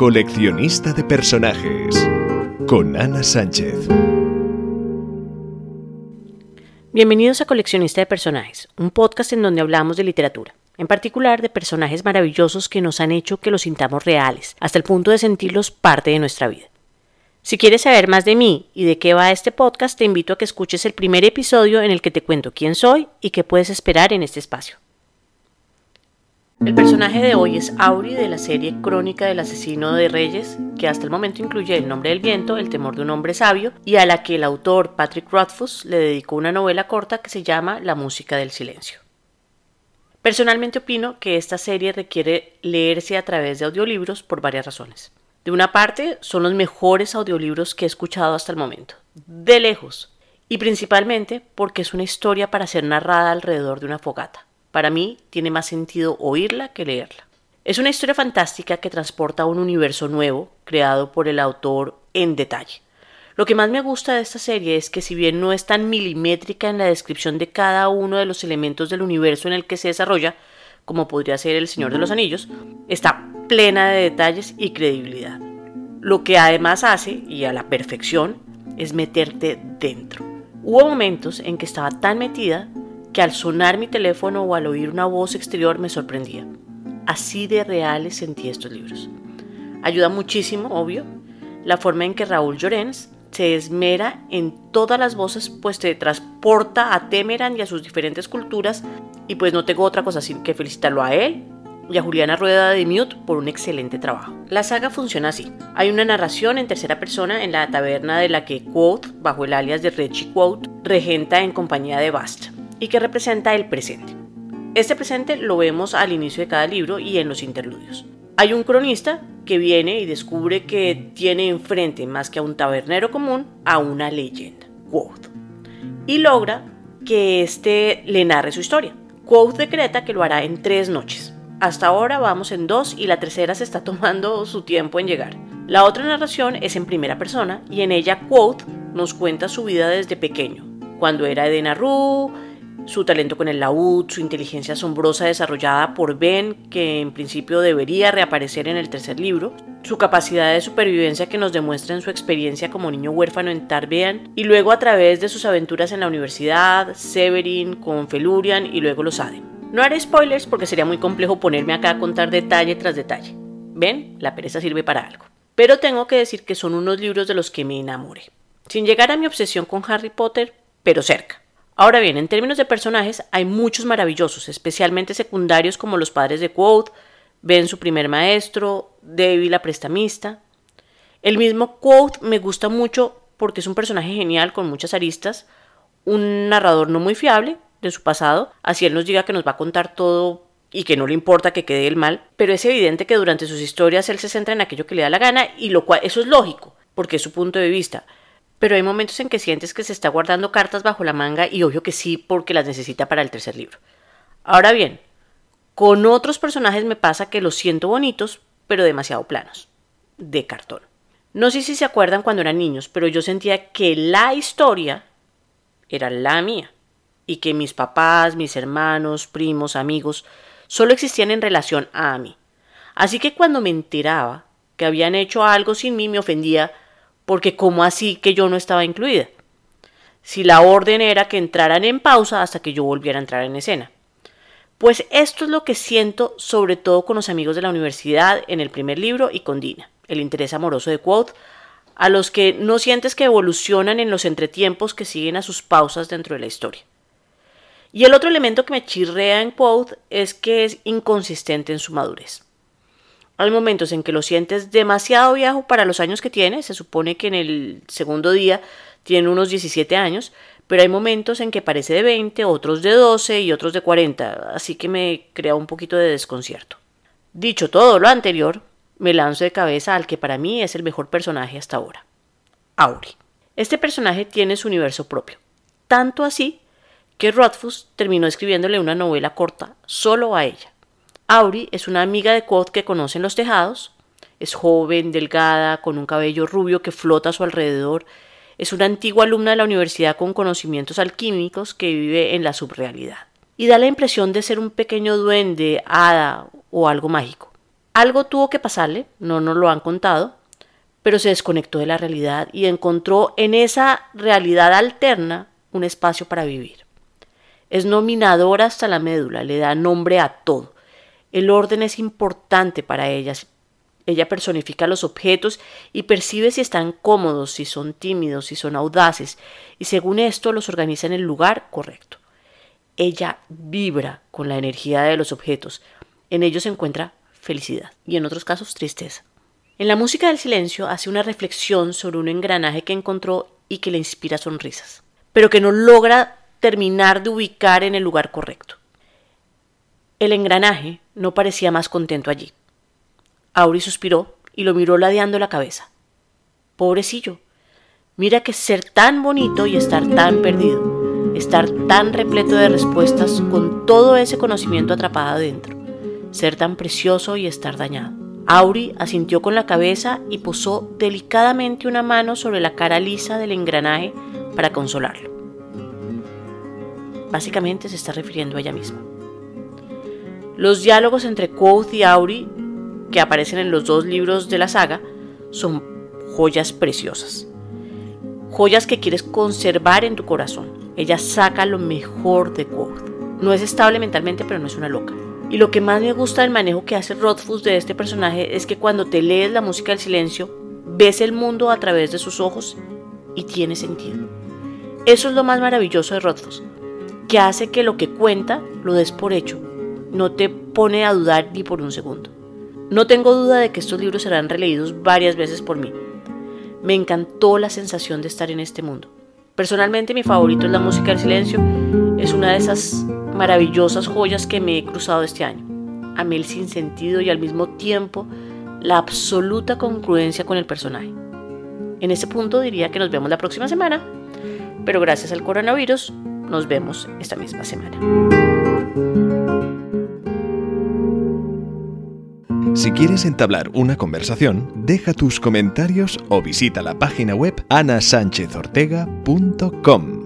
Coleccionista de personajes con Ana Sánchez. Bienvenidos a Coleccionista de Personajes, un podcast en donde hablamos de literatura, en particular de personajes maravillosos que nos han hecho que los sintamos reales, hasta el punto de sentirlos parte de nuestra vida. Si quieres saber más de mí y de qué va este podcast, te invito a que escuches el primer episodio en el que te cuento quién soy y qué puedes esperar en este espacio. El personaje de hoy es Auri de la serie Crónica del asesino de reyes, que hasta el momento incluye El nombre del viento, El temor de un hombre sabio, y a la que el autor Patrick Rothfuss le dedicó una novela corta que se llama La música del silencio. Personalmente opino que esta serie requiere leerse a través de audiolibros por varias razones. De una parte, son los mejores audiolibros que he escuchado hasta el momento, de lejos, y principalmente porque es una historia para ser narrada alrededor de una fogata. Para mí tiene más sentido oírla que leerla. Es una historia fantástica que transporta a un universo nuevo, creado por el autor en detalle. Lo que más me gusta de esta serie es que si bien no es tan milimétrica en la descripción de cada uno de los elementos del universo en el que se desarrolla, como podría ser El Señor de los Anillos, está plena de detalles y credibilidad. Lo que además hace, y a la perfección, es meterte dentro. Hubo momentos en que estaba tan metida que al sonar mi teléfono o al oír una voz exterior me sorprendía. Así de reales sentí estos libros. Ayuda muchísimo, obvio, la forma en que Raúl Llorens se esmera en todas las voces, pues te transporta a Temeran y a sus diferentes culturas, y pues no tengo otra cosa así que felicitarlo a él y a Juliana Rueda de Mute por un excelente trabajo. La saga funciona así. Hay una narración en tercera persona en la taberna de la que Quote, bajo el alias de Reggie Quote, regenta en compañía de Bast y que representa el presente. Este presente lo vemos al inicio de cada libro y en los interludios. Hay un cronista que viene y descubre que tiene enfrente más que a un tabernero común, a una leyenda, Quoth, y logra que éste le narre su historia. Quoth decreta que lo hará en tres noches. Hasta ahora vamos en dos y la tercera se está tomando su tiempo en llegar. La otra narración es en primera persona y en ella Quoth nos cuenta su vida desde pequeño, cuando era Edenaru, su talento con el laúd, su inteligencia asombrosa desarrollada por Ben, que en principio debería reaparecer en el tercer libro, su capacidad de supervivencia que nos demuestra en su experiencia como niño huérfano en Tarbean, y luego a través de sus aventuras en la universidad, Severin, con Felurian y luego los Adem. No haré spoilers porque sería muy complejo ponerme acá a contar detalle tras detalle. ¿Ven? La pereza sirve para algo. Pero tengo que decir que son unos libros de los que me enamoré. Sin llegar a mi obsesión con Harry Potter, pero cerca. Ahora bien, en términos de personajes, hay muchos maravillosos, especialmente secundarios como los padres de Quote, Ben su primer maestro, Debbie la prestamista. El mismo Quote me gusta mucho porque es un personaje genial con muchas aristas, un narrador no muy fiable de su pasado, así él nos diga que nos va a contar todo y que no le importa que quede el mal, pero es evidente que durante sus historias él se centra en aquello que le da la gana y lo cual eso es lógico, porque es su punto de vista pero hay momentos en que sientes que se está guardando cartas bajo la manga y obvio que sí porque las necesita para el tercer libro. Ahora bien, con otros personajes me pasa que los siento bonitos, pero demasiado planos, de cartón. No sé si se acuerdan cuando eran niños, pero yo sentía que la historia era la mía y que mis papás, mis hermanos, primos, amigos, solo existían en relación a mí. Así que cuando me enteraba que habían hecho algo sin mí me ofendía porque ¿cómo así que yo no estaba incluida? Si la orden era que entraran en pausa hasta que yo volviera a entrar en escena. Pues esto es lo que siento sobre todo con los amigos de la universidad en el primer libro y con Dina, el interés amoroso de Quote, a los que no sientes que evolucionan en los entretiempos que siguen a sus pausas dentro de la historia. Y el otro elemento que me chirrea en Quote es que es inconsistente en su madurez. Hay momentos en que lo sientes demasiado viejo para los años que tiene, se supone que en el segundo día tiene unos 17 años, pero hay momentos en que parece de 20, otros de 12 y otros de 40, así que me crea un poquito de desconcierto. Dicho todo lo anterior, me lanzo de cabeza al que para mí es el mejor personaje hasta ahora, Auri. Este personaje tiene su universo propio, tanto así que Rothfuss terminó escribiéndole una novela corta solo a ella. Auri es una amiga de Quoth que conoce en los tejados. Es joven, delgada, con un cabello rubio que flota a su alrededor. Es una antigua alumna de la universidad con conocimientos alquímicos que vive en la subrealidad. Y da la impresión de ser un pequeño duende, hada o algo mágico. Algo tuvo que pasarle, no nos lo han contado, pero se desconectó de la realidad y encontró en esa realidad alterna un espacio para vivir. Es nominadora hasta la médula, le da nombre a todo. El orden es importante para ella. Ella personifica los objetos y percibe si están cómodos, si son tímidos, si son audaces, y según esto los organiza en el lugar correcto. Ella vibra con la energía de los objetos. En ellos se encuentra felicidad y en otros casos tristeza. En la música del silencio hace una reflexión sobre un engranaje que encontró y que le inspira sonrisas, pero que no logra terminar de ubicar en el lugar correcto. El engranaje no parecía más contento allí. Auri suspiró y lo miró ladeando la cabeza. Pobrecillo, mira que ser tan bonito y estar tan perdido, estar tan repleto de respuestas con todo ese conocimiento atrapado adentro, ser tan precioso y estar dañado. Auri asintió con la cabeza y posó delicadamente una mano sobre la cara lisa del engranaje para consolarlo. Básicamente se está refiriendo a ella misma. Los diálogos entre Quoth y Auri, que aparecen en los dos libros de la saga, son joyas preciosas. Joyas que quieres conservar en tu corazón. Ella saca lo mejor de Quoth. No es estable mentalmente, pero no es una loca. Y lo que más me gusta del manejo que hace Rothfuss de este personaje es que cuando te lees la música del silencio, ves el mundo a través de sus ojos y tiene sentido. Eso es lo más maravilloso de Rothfuss, que hace que lo que cuenta lo des por hecho, no te pone a dudar ni por un segundo. No tengo duda de que estos libros serán releídos varias veces por mí. Me encantó la sensación de estar en este mundo. Personalmente mi favorito es la música del silencio, es una de esas maravillosas joyas que me he cruzado este año. Amé el sinsentido y al mismo tiempo la absoluta congruencia con el personaje. En ese punto diría que nos vemos la próxima semana, pero gracias al coronavirus nos vemos esta misma semana. Si quieres entablar una conversación, deja tus comentarios o visita la página web anasanchezortega.com.